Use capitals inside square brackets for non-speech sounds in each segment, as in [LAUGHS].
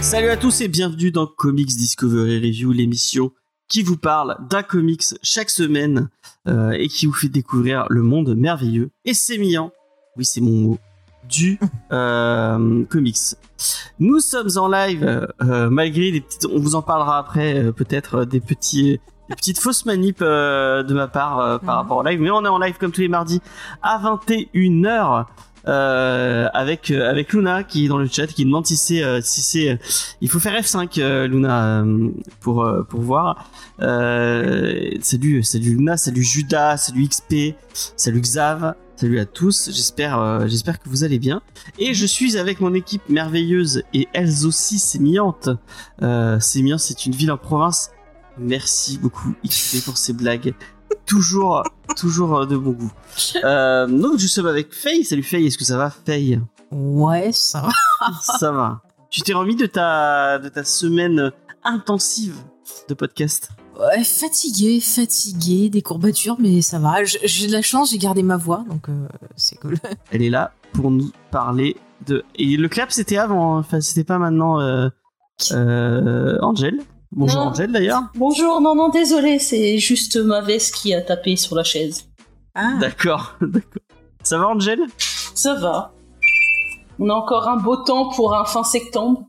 Salut à tous et bienvenue dans Comics Discovery Review, l'émission qui vous parle d'un comics chaque semaine euh, et qui vous fait découvrir le monde merveilleux. Et sémillant, oui c'est mon mot, du euh, comics. Nous sommes en live euh, malgré des petites, on vous en parlera après euh, peut-être euh, des petits des petites fausses manips euh, de ma part euh, par Mhm. rapport au live, mais on est en live comme tous les mardis à 21h. Euh, avec euh, avec Luna qui est dans le chat qui demande si c'est euh, si c'est il faut faire F5 euh, Luna pour pour voir. Euh, salut salut Luna salut Judas salut XP salut Xav. Salut à tous j'espère euh, j'espère que vous allez bien. Et je suis avec mon équipe merveilleuse et elles aussi sémillantes euh, Sémillant c'est une ville en province. Merci beaucoup XP pour ces blagues toujours toujours euh, de bon goût euh, donc je suis avec Faye salut Faye est-ce que ça va Faye? Ouais, ça va. [LAUGHS] ça va. Tu t'es remis de ta, de ta semaine intensive de podcast? Ouais, fatigué, fatigué, des courbatures, mais ça va. J'ai de la chance, j'ai gardé ma voix, donc euh, c'est cool. [LAUGHS] Elle est là pour nous parler de. Et le clap, c'était avant, hein. enfin, c'était pas maintenant. Euh, euh, Angel. Bonjour Non. Angel d'ailleurs. Bonjour, non, non, désolé, c'est juste ma veste qui a tapé sur la chaise. Ah, D'accord, [LAUGHS] d'accord. Ça va Angel Ça va. On a encore un beau temps pour un fin septembre.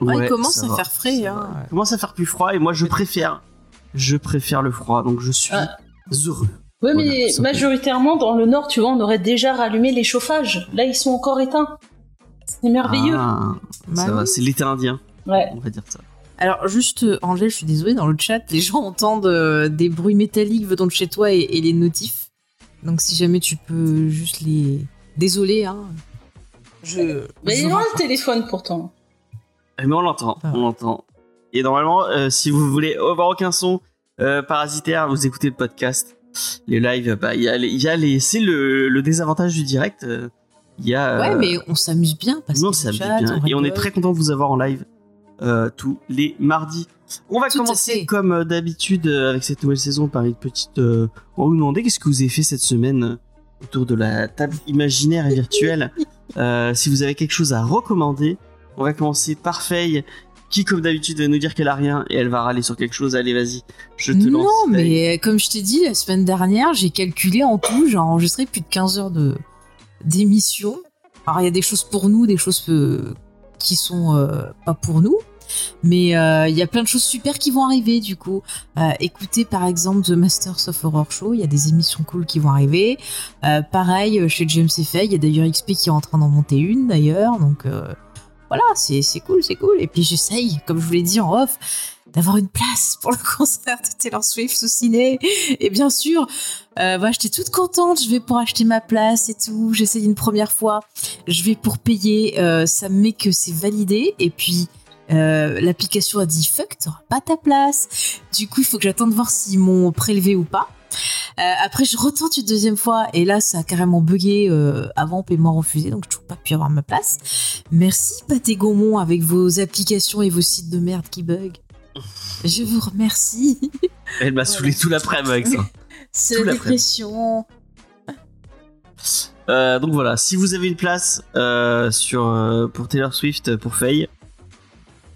Ouais, il commence ça à va, faire frais, ça hein. va. Il commence à faire plus froid et moi je préfère. Je préfère le froid, donc je suis Ah. heureux. Voilà, mais majoritairement dans le nord, tu vois, on aurait déjà rallumé les chauffages. Là, ils sont encore éteints. C'est merveilleux. Ah, ça Bah va, oui. c'est l'été indien, Ouais. on va dire ça. Alors, juste, euh, Angèle, je suis désolée, dans le chat, les gens entendent euh, des bruits métalliques venant de chez toi et, et les notifs. Donc, si jamais tu peux juste les. Désolé, hein. Je. Mais il est le téléphone pourtant. Eh, Mais on l'entend, Ah. on l'entend. Et normalement, euh, si vous voulez avoir aucun son euh, parasitaire, vous écoutez le podcast. Les lives, bah, il y a, les- il y a les, c'est le, le désavantage du direct. euh, Il y a. Ouais, mais on s'amuse bien parce nous, on que s'amuse bien. Et on est très content de vous avoir en live euh, tous les mardis. On va Tout commencer comme euh, d'habitude euh, avec cette nouvelle saison par une petite. euh, on va vous demander qu'est-ce que vous avez fait cette semaine autour de la table imaginaire et virtuelle. [LAUGHS] Euh, si vous avez quelque chose à recommander, on va commencer par Faye, qui comme d'habitude va nous dire qu'elle a rien et elle va râler sur quelque chose. Allez, vas-y, je te lance. Non, mais comme je t'ai dit, la semaine dernière, j'ai calculé en tout, j'ai enregistré plus de 15 heures de d'émission. Alors, il y a des choses pour nous, des choses qui sont euh, pas pour nous. Mais euh, il y a plein de choses super qui vont arriver du coup. Euh, écoutez par exemple The Masters of Horror Show, il y a des émissions cool qui vont arriver. Pareil chez James Effay, il y a d'ailleurs XP qui est en train d'en monter une d'ailleurs. Donc voilà, c'est cool, c'est cool. Et puis j'essaye, comme je vous l'ai dit en off, d'avoir une place pour le [LAUGHS] concert de Taylor Swift au ciné. Et bien sûr, euh, j'étais toute contente, je vais pour acheter ma place et tout. J'essaye une première fois, je vais pour payer, euh, ça me met que c'est validé. Et puis, euh, l'application a dit fuck, t'auras pas ta place. Du coup, il faut que j'attende voir s'ils m'ont prélevé ou pas. Euh, après, je retente une deuxième fois et là, ça a carrément bugué avant paiement refusé, donc je toujours pas pu avoir ma place. Merci Pathé Gaumont avec vos applications et vos sites de merde qui bug. Je vous remercie. Elle m'a saoulé tout l'après-midi avec ça. C'est la dépression. Euh, donc voilà, si vous avez une place euh, sur euh, pour Taylor Swift pour Faye,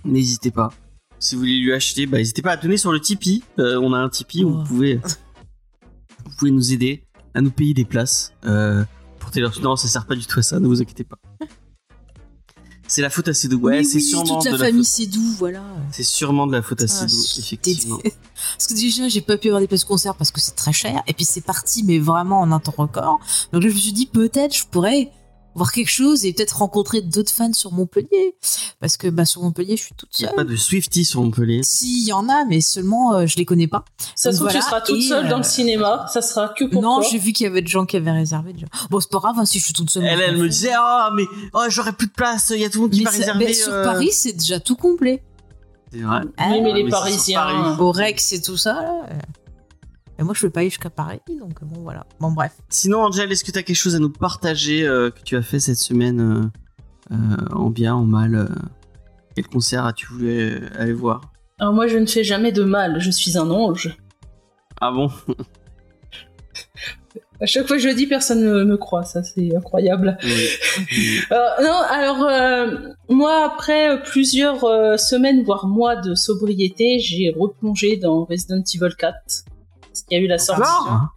n'hésitez pas. Si vous voulez lui acheter, bah, n'hésitez pas à donner sur le Tipeee. On a un Tipeee où Oh. vous pouvez, vous pouvez nous aider à nous payer des places pour Taylor Swift. Non, ça sert pas du tout à ça, ne vous inquiétez pas. C'est la faute à Cédou. Ouais, c'est oui, sûrement toute la de la famille faute. c'est doux, voilà. C'est sûrement de la faute à Ah, Cédou, je- effectivement. [LAUGHS] Parce que déjà, j'ai pas pu avoir des places concert parce que c'est très cher. Et puis c'est parti, mais vraiment en un temps record. Donc là, je me suis dit, peut-être je pourrais voir quelque chose et peut-être rencontrer d'autres fans sur Montpellier. Parce que bah, sur Montpellier, je suis toute Il n'y a seule. pas de Swifty sur Montpellier. Si, il y en a, mais seulement euh, je les connais pas. Ça se trouve, Voilà, tu seras toute et, seule dans euh, le cinéma. Ça sera que pour non, j'ai vu qu'il y avait des gens qui avaient réservé déjà. Bon, c'est pas grave, hein, si je suis toute seule. Elle, elle me disait Ah, mais oh, j'aurais plus de place, il y a tout le monde qui Mais va réserver. mais sur euh. Paris, c'est déjà tout complet. C'est vrai. Ah, Oui, mais les mais c'est sur Parisiens. Paris. au Rex et tout ça. Là. Et moi, je peux pas aller jusqu'à Paris, donc bon, voilà. Bon, bref. Sinon, Angel, est-ce que tu as quelque chose à nous partager euh, que tu as fait cette semaine euh, en bien, en mal. euh, quel concert as-tu voulu euh, aller voir? Alors moi, je ne fais jamais de mal, je suis un ange. Ah bon? [LAUGHS] À chaque fois que je le dis, personne ne me croit, ça c'est incroyable. Oui. [LAUGHS] Euh, non, alors euh, moi, après euh, plusieurs euh, semaines, voire mois de sobriété, j'ai replongé dans Resident Evil 4. Parce qu'il y a eu la sortie. Encore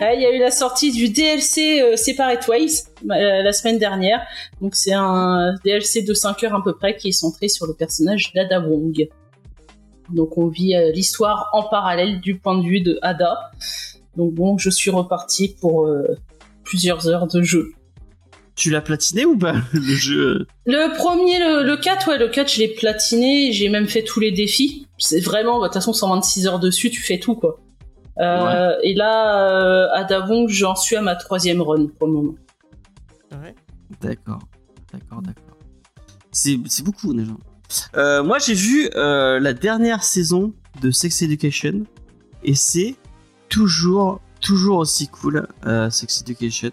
Ouais, il y a eu la sortie du DLC euh, Separate Ways euh, la semaine dernière. Donc c'est un DLC de 5 heures à peu près qui est centré sur le personnage d'Ada Wong. Donc on vit euh, l'histoire en parallèle du point de vue de Ada. Donc bon, je suis reparti pour plusieurs heures de jeu. Tu l'as platiné ou pas [LAUGHS] le jeu Le premier, le, le 4, ouais, le 4, je l'ai platiné, j'ai même fait tous les défis. C'est vraiment, bah, de toute façon, 126 heures dessus, tu fais tout, quoi. Euh, Et là, euh, à Davon, j'en suis à ma troisième run pour le moment. D'accord, d'accord, d'accord. C'est c'est beaucoup déjà. Euh, moi j'ai vu euh, la dernière saison de Sex Education et c'est toujours, toujours aussi cool, euh, Sex Education.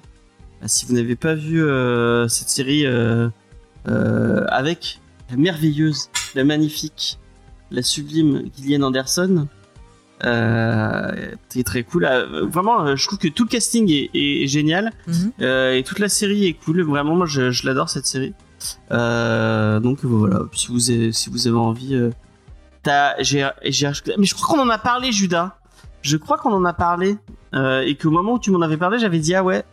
Si vous n'avez pas vu euh, cette série euh, euh, avec la merveilleuse, la magnifique, la sublime Gillian Anderson, euh, c'est très cool. Euh, vraiment, euh, je trouve que tout le casting est, est génial. Mhm. Euh, et toute la série est cool. Vraiment, moi, je, je l'adore cette série. Euh, donc voilà, si vous avez, si vous avez envie, euh, j'ai, mais je crois qu'on en a parlé, Judas. Je crois qu'on en a parlé euh, et qu'au moment où tu m'en avais parlé, j'avais dit ah ouais,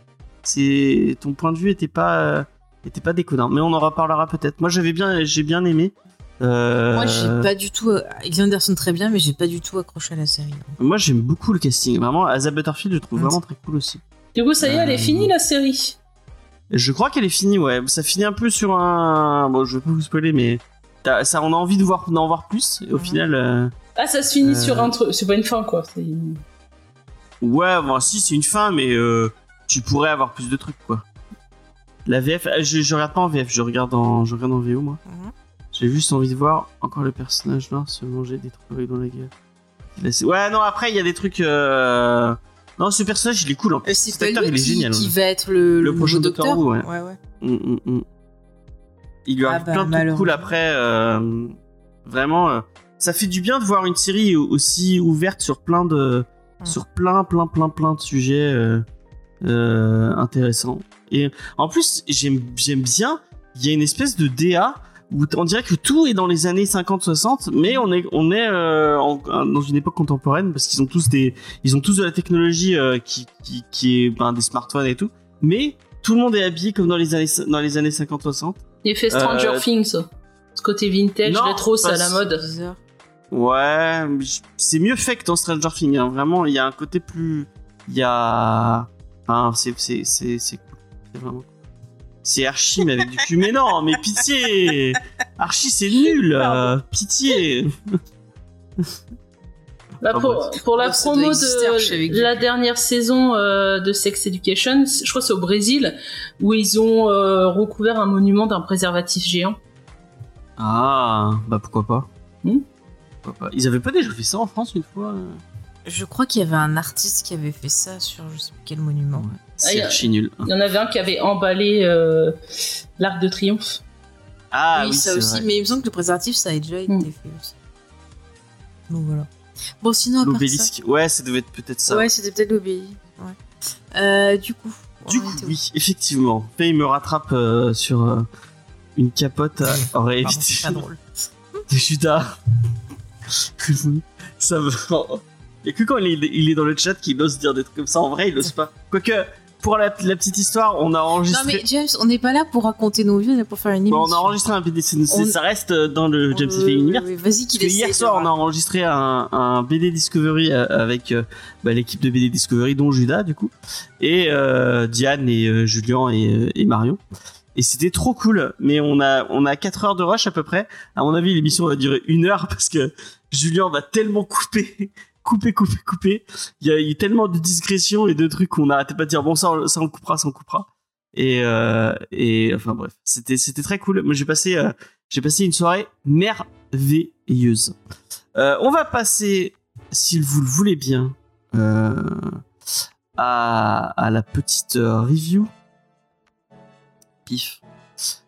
c'est ton point de vue était pas, euh, était pas déconnant. Mais on en reparlera peut-être. Moi, j'avais bien, j'ai bien aimé. Euh, Moi, j'ai pas du tout. euh, Gillian Anderson très bien, mais j'ai pas du tout accroché à la série. moi, j'aime beaucoup le casting. Vraiment, Asa Butterfield, je trouve Mm. vraiment très cool aussi. Du coup, ça y est, elle est Euh, finie la série. Je crois qu'elle est finie, ouais. Ça finit un peu sur un. Bon, je vais pas vous spoiler, mais ça, on a envie de voir, d'en voir plus. Et au Mhm. final, euh, Ah, ça se finit Euh. sur un truc. C'est pas une fin, quoi. c'est- ouais, bon, si c'est une fin, mais euh, tu pourrais avoir plus de trucs, quoi. La VF, euh, je, je regarde pas en VF, je regarde en, je regarde en VO, moi. Mhm. J'ai juste envie de voir encore le personnage noir se manger des trucs dans la gueule. Ouais, non, après, il y a des trucs. euh, Non, ce personnage, il est cool. En plus. Euh, Cet acteur, il est qui, génial. qui va être le, Le le prochain docteur. Who, ouais. ouais, ouais. Mm, mm, mm. Il lui Ah arrive bah, plein de trucs cool après. euh, vraiment, euh, ça fait du bien de voir une série aussi ouverte sur plein de, sur plein, plein, plein, plein de sujets intéressants. Et en plus, j'aime bien. Il y a une espèce de DA où on dirait que tout est dans les années 50-60, mais on est, on est euh, en- dans une époque contemporaine parce qu'ils ont tous des, ils ont tous de la technologie euh, qui, qui, qui est ben, des smartphones et tout, mais tout le monde est habillé comme dans les années, dans les années 50-60. Il fait Stranger Euh, Things. Ce côté vintage, non, rétro, c'est à la mode. Ouais, c'est mieux fait que dans Stranger Things. hein. Vraiment, il y a un côté plus, il y a, enfin, c'est, c'est, c'est, cool. C'est vraiment. C'est Archie mais avec du cul. Mais non, mais pitié. Archie c'est nul. euh, pitié. Là, [LAUGHS] Ah, pour, bref. pour la doit promo exister, Archie, avec de la dernière saison euh, de Sex Education, je crois que c'est au Brésil, où ils ont euh, recouvert un monument d'un préservatif géant. Ah, bah pourquoi pas. Hmm. Pourquoi pas. Ils avaient pas déjà fait ça en France une fois. Je crois qu'il y avait un artiste qui avait fait ça sur je sais plus quel monument. Ouais. Ah, C'est y a- archi nul. Il y en avait un qui avait emballé euh, l'Arc de Triomphe. Ah oui, oui, ça c'est aussi. vrai. Mais il me semble que le préservatif, ça a déjà été Mm. fait aussi. Donc voilà. Bon, sinon, à part ça. L'obélisque. Ouais, ça devait être peut-être ça. Ouais, c'était peut-être l'obéi. Ouais. Euh, du coup. Du coup, oui, effectivement. Faye me rattrape euh, sur euh, une capote. euh, aurait évité. c'est pas drôle. [LAUGHS] Judas. [LAUGHS] ça me. Il y a que quand il est, il est dans le chat qu'il ose dire des trucs comme ça. En vrai, il ose pas. Quoique, pour la, la petite histoire, on a Non, enregistré. mais James, on n'est pas là pour raconter nos vies, on est pour faire une Bon, émission. on a enregistré un BD. On- Ça reste euh, dans le James F. Univers. oui, Vas-y, qu'il hier soir, on a enregistré un, un BD Discovery euh, avec euh, bah, l'équipe de BD Discovery, dont Judas, du coup, et euh, Diane et euh, Julien et, et Marion. Et c'était trop cool. Mais on a, on a 4 heures de rush à peu près. À mon avis, l'émission va durer une heure [LAUGHS] parce que Julien va tellement couper, couper, couper, couper. Il y a eu tellement de discrétion et de trucs qu'on n'arrêtait pas de dire bon, ça, on- ça on coupera, ça on coupera. Et, euh, et enfin bref, c'était, c'était très cool. Moi, j'ai passé, euh, j'ai passé une soirée merveilleuse. Euh, on va passer, si vous le voulez bien, à, à la petite review. Pif.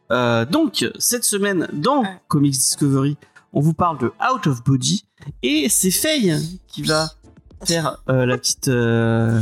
Donc, cette semaine, dans Comics Discovery, on vous parle de Out of Body. Et c'est Faye qui va faire euh, la petite. euh,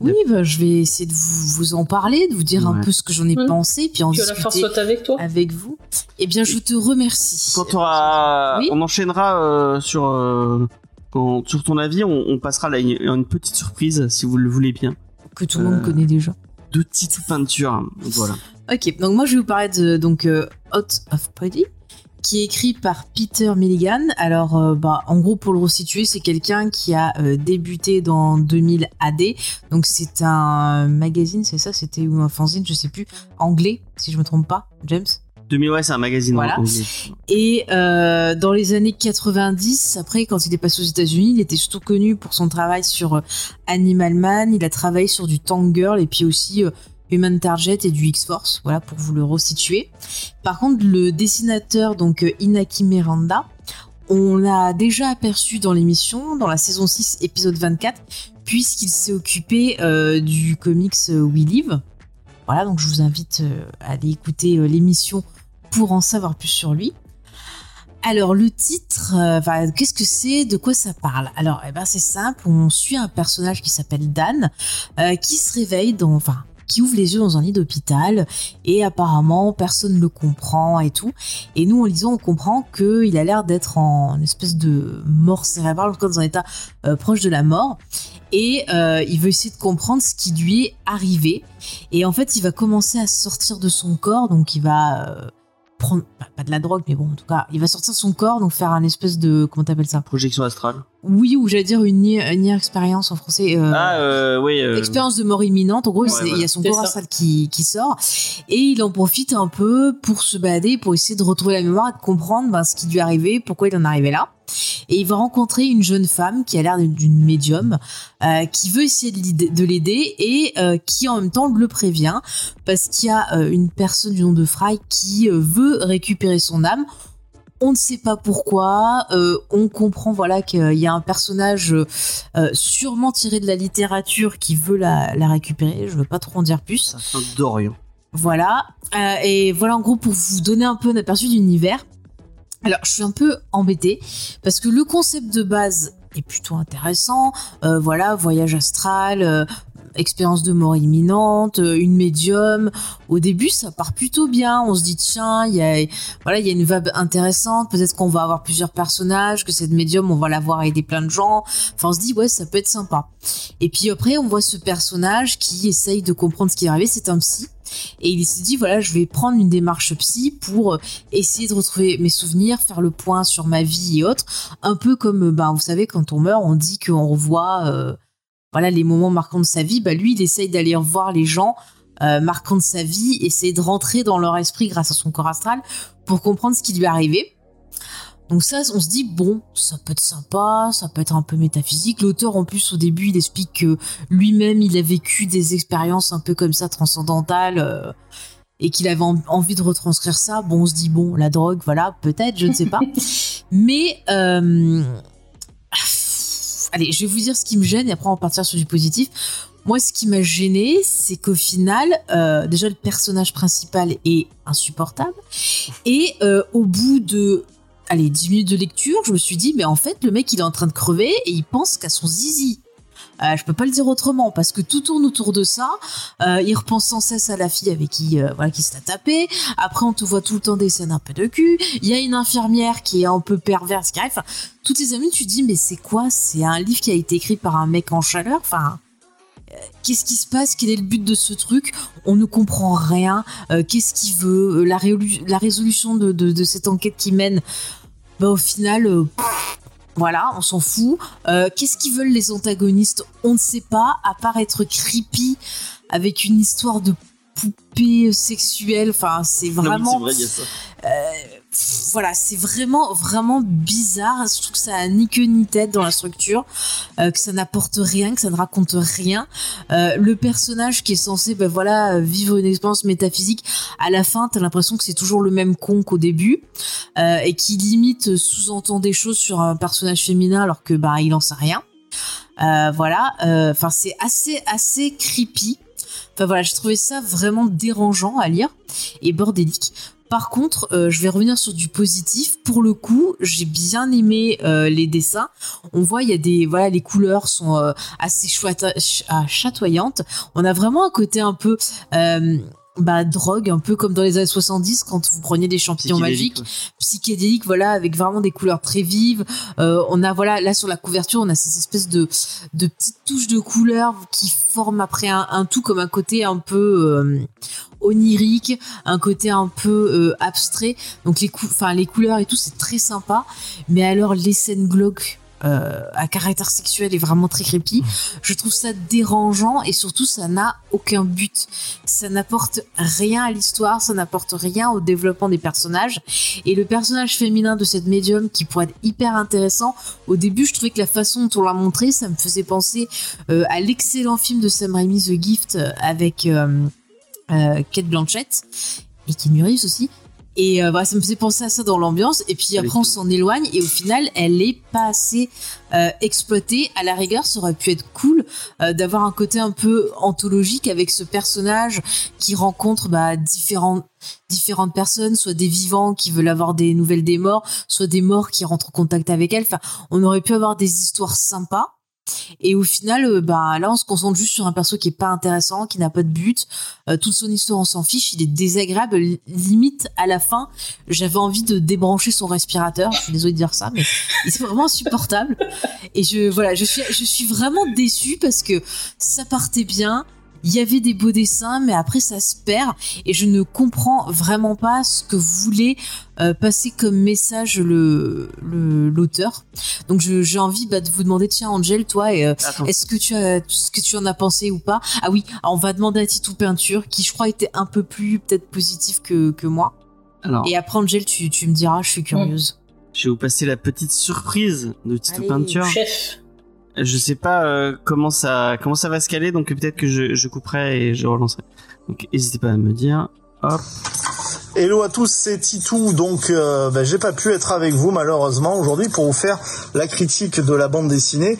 Oui, bah, je vais essayer de vous, vous en parler, de vous dire un Ouais. peu ce que j'en ai Mhm. pensé, puis en Que la force discuter soit avec toi. avec vous. Eh bien, je te remercie. Quand t'auras- Oui. on enchaînera euh, sur euh, quand- sur ton avis, on, on passera là une, une petite surprise si vous le voulez bien. Que tout le monde Euh, connaît déjà. Deux petites peintures, voilà. Ok, donc moi je vais vous parler de donc euh, Out of Body, qui est écrit par Peter Milligan. Alors, euh, bah, en gros, pour le resituer, c'est quelqu'un qui a euh, débuté dans 2000 AD. Donc, c'est un magazine, c'est ça? C'était ou un fanzine, je sais plus, anglais, si je me trompe pas, James? 2000, ouais, c'est un magazine. Voilà. anglais. Et euh, dans les années 90, après, quand il est passé aux États-Unis, il était surtout connu pour son travail sur Animal Man. Il a travaillé sur du Tank Girl et puis aussi Human Target et du X-Force. Voilà, pour vous le resituer. Par contre, le dessinateur, donc euh, Inaki Miranda, on l'a déjà aperçu dans l'émission, dans la saison 6, épisode 24, puisqu'il s'est occupé euh, du comics euh, We Live. Voilà, donc je vous invite à aller écouter l'émission pour en savoir plus sur lui. Alors le titre, euh, qu'est-ce que c'est? De quoi ça parle? Alors, eh ben, c'est simple. On suit un personnage qui s'appelle Dan, qui se réveille dans, enfin, qui ouvre les yeux dans un lit d'hôpital et apparemment personne ne le comprend et tout. Et nous, en lisant, on comprend qu'il a l'air d'être en espèce de mort cérébrale, en tout cas dans un état euh, proche de la mort. Et euh, il veut essayer de comprendre ce qui lui est arrivé. Et en fait, il va commencer à sortir de son corps, donc il va euh, prendre pas, de la drogue, mais bon, en tout cas, il va sortir son corps, donc faire un espèce de comment t'appelles ça? Projection astrale. Oui, ou j'allais dire une near, une near expérience en français. euh, Ah, euh, oui. euh, Expérience de mort imminente, en gros, Ouais, il y a son corps ça. astral qui, qui sort, et il en profite un peu pour se balader, pour essayer de retrouver la mémoire et de comprendre ben, ce qui lui est arrivé, pourquoi il en est arrivé là. Et il va rencontrer une jeune femme qui a l'air d'une médium, euh, qui veut essayer de l'aider- de l'aider et euh, qui en même temps le prévient, parce qu'il y a euh, une personne du nom de Fry qui euh, veut récupérer son âme. On ne sait pas pourquoi. euh, on comprend voilà qu'il y a un personnage euh, sûrement tiré de la littérature qui veut la, la récupérer. Je veux pas trop en dire plus. D'Orient. Voilà. Euh, et voilà en gros pour vous donner un peu un aperçu de l'univers. Alors je suis un peu embêtée parce que le concept de base est plutôt intéressant. Euh, voilà, voyage astral, euh, expérience de mort imminente, euh, une médium. Au début, ça part plutôt bien. On se dit tiens, il y a voilà, il y a une vibe intéressante. Peut-être qu'on va avoir plusieurs personnages, que cette médium, on va la voir aider plein de gens. Enfin, on se dit ouais, ça peut être sympa. Et puis après, on voit ce personnage qui essaye de comprendre ce qui est arrivé. C'est un psy. Et il se dit voilà, je vais prendre une démarche psy pour euh, essayer de retrouver mes souvenirs, faire le point sur ma vie et autres. Un peu comme, euh, ben, vous savez, quand on meurt, on dit qu'on revoit euh, voilà, les moments marquants de sa vie. Bah, lui, il essaye d'aller revoir les gens euh, marquants de sa vie, essayer de rentrer dans leur esprit grâce à son corps astral pour comprendre ce qui lui est arrivé. Donc ça, on se dit, bon, ça peut être sympa, ça peut être un peu métaphysique. L'auteur, en plus, au début, il explique que lui-même, il a vécu des expériences un peu comme ça, transcendantales, euh, et qu'il avait en- envie de retranscrire ça. Bon, on se dit, bon, la drogue, voilà, peut-être, je ne sais pas. [LAUGHS] Mais, euh, allez, je vais vous dire ce qui me gêne, et après, on va partir sur du positif. Moi, ce qui m'a gêné, c'est qu'au final, euh, déjà, le personnage principal est insupportable. Et euh, au bout de allez, 10 minutes de lecture, je me suis dit, mais en fait, le mec, il est en train de crever et il pense qu'à son zizi. Euh, je peux pas le dire autrement parce que tout tourne autour de ça. Euh, il repense sans cesse à la fille avec qui, euh, voilà, qui se l'a tapé. Après, on te voit tout le temps des scènes un peu de cul. Il y a une infirmière qui est un peu perverse qui arrive. Enfin, toutes les amis, tu te dis, mais c'est quoi? C'est un livre qui a été écrit par un mec en chaleur? Enfin, euh, qu'est-ce qui se passe? Quel est le but de ce truc? On ne comprend rien. Euh, qu'est-ce qu'il veut? La, résolution de, cette enquête qui mène bah, au final, voilà, on s'en fout. Euh, Qu'est-ce qu'ils veulent les antagonistes? On ne sait pas, à part être creepy avec une histoire de poupée sexuelle. Enfin, c'est Non, vraiment. C'est vrai, il y a ça. Pff, voilà, c'est vraiment, vraiment bizarre. Je trouve que ça a ni queue ni tête dans la structure, euh, que ça n'apporte rien, que ça ne raconte rien. Euh, le personnage qui est censé, ben voilà, vivre une expérience métaphysique, à la fin, t'as l'impression que c'est toujours le même con qu'au début, euh, et qui limite sous-entend des choses sur un personnage féminin alors que ben il en sait rien. Voilà, enfin c'est assez, assez creepy. Enfin voilà, j'ai trouvé ça vraiment dérangeant à lire et bordélique. Par contre, euh, je vais revenir sur du positif. Pour le coup, j'ai bien aimé euh, les dessins. On voit, il y a des, voilà, les couleurs sont euh, assez ch- ah, chatoyantes. On a vraiment un côté un peu, bah, drogue, un peu comme dans les années 70 quand vous preniez des champignons magiques psychédélique, voilà, avec vraiment des couleurs très vives. Euh, on a, voilà, là sur la couverture, on a ces espèces de, de petites touches de couleurs qui forment après un, un tout comme un côté un peu euh, onirique, un côté un peu euh, abstrait. Donc les, cou- les couleurs et tout, c'est très sympa. Mais alors les scènes glauques. euh, à caractère sexuel est vraiment très creepy. Je trouve ça dérangeant et surtout ça n'a aucun but. Ça n'apporte rien à l'histoire, ça n'apporte rien au développement des personnages. Et le personnage féminin de cette médium qui pourrait être hyper intéressant, au début je trouvais que la façon dont on l'a montré, ça me faisait penser euh, à l'excellent film de Sam Raimi The Gift euh, avec euh, Kate Blanchett et Keanu Reeves aussi. Et euh, voilà, ça me faisait penser à ça dans l'ambiance. Et puis après, on s'en éloigne. Et au final, elle est pas assez euh, exploitée. À la rigueur, ça aurait pu être cool euh, d'avoir un côté un peu anthologique avec ce personnage qui rencontre bah, différentes différentes personnes, soit des vivants qui veulent avoir des nouvelles des morts, soit des morts qui rentrent en contact avec elle. Enfin, on aurait pu avoir des histoires sympas. Et au final, bah là, on se concentre juste sur un perso qui est pas intéressant, qui n'a pas de but. Euh, toute son histoire, on s'en fiche. Il est désagréable. Li- Limite, à la fin, j'avais envie de débrancher son respirateur. Je suis désolée de dire ça, mais il est vraiment insupportable. Et je, voilà, je suis, je suis vraiment déçue parce que ça partait bien. Il y avait des beaux dessins, mais après ça se perd et je ne comprends vraiment pas ce que voulait euh, passer comme message le le- l'auteur. Donc j'ai envie bah, de vous demander, tiens Angel, toi, et, euh, est-ce que tu as ce que tu en as pensé ou pas? Ah oui, on va demander à Titou Peinture, qui je crois était un peu plus peut-être positif que, que moi. Alors, Et après Angel, tu, tu me diras, je suis curieuse. je vais vous passer la petite surprise de Tito Allez. Peinture. Chef. Je sais pas euh, comment ça comment ça va se caler, donc peut-être que je, je couperai et je relancerai. Donc n'hésitez pas à me dire. Hop. Hello à tous, c'est Titou. Donc, euh, ben, j'ai pas pu être avec vous malheureusement aujourd'hui pour vous faire la critique de la bande dessinée.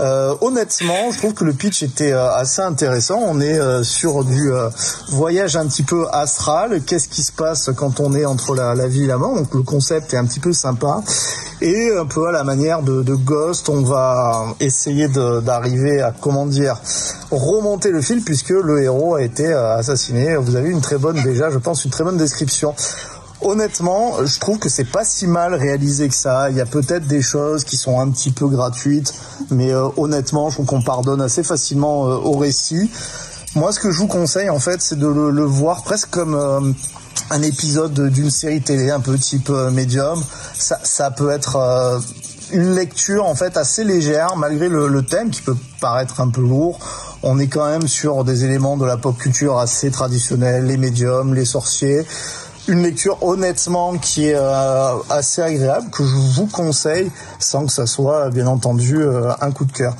Euh, honnêtement, je trouve que le pitch était euh, assez intéressant. On est euh, sur du euh, voyage un petit peu astral. Qu'est-ce qui se passe quand on est entre la, la vie et la mort? Donc, le concept est un petit peu sympa. Et un peu à la manière de, de Ghost, on va essayer d'arriver à comment dire remonter le fil puisque le héros a été euh, assassiné. Vous avez une très bonne déjà, je pense, une très bonne description. Honnêtement, je trouve que c'est pas si mal réalisé que ça. Il y a peut-être des choses qui sont un petit peu gratuites, mais euh, honnêtement, je trouve qu'on pardonne assez facilement euh, au récit. Moi, ce que je vous conseille, en fait, c'est de le, voir presque comme euh, un épisode d'une série télé, un peu type médium. Ça, peut être une lecture en fait assez légère, malgré le, le thème qui peut paraître un peu lourd. On est quand même sur des éléments de la pop culture assez traditionnels, les médiums, les sorciers. Une lecture honnêtement qui est euh, assez agréable, que je vous conseille, sans que ça soit bien entendu euh, un coup de cœur.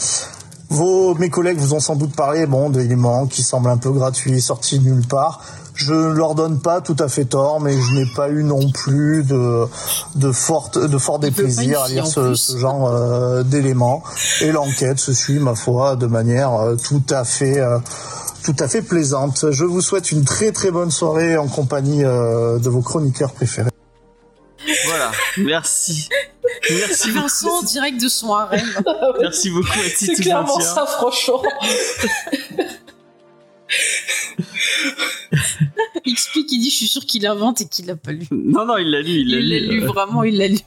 Vos, mes collègues vous ont sans doute parlé, bon, d'éléments qui semblent un peu gratuits, sortis de nulle part. Je ne leur donne pas tout à fait tort, mais je n'ai pas eu non plus de, de forte, de fort déplaisir à lire ce genre euh, d'éléments. Et l'enquête se suit, ma foi, de manière euh, tout à fait, euh, tout à fait plaisante. Je vous souhaite une très très bonne soirée en compagnie euh, de vos chroniqueurs préférés. Voilà. Merci. Merci beaucoup. Vincent, direct de son harem. Merci beaucoup à C'est clairement ça, franchement. [LAUGHS] Il explique, il dit, je suis sûr qu'il invente et qu'il l'a pas lu. Non, non, il l'a lu, il l'a Il l'a lu. lu, euh, vraiment, il l'a lu.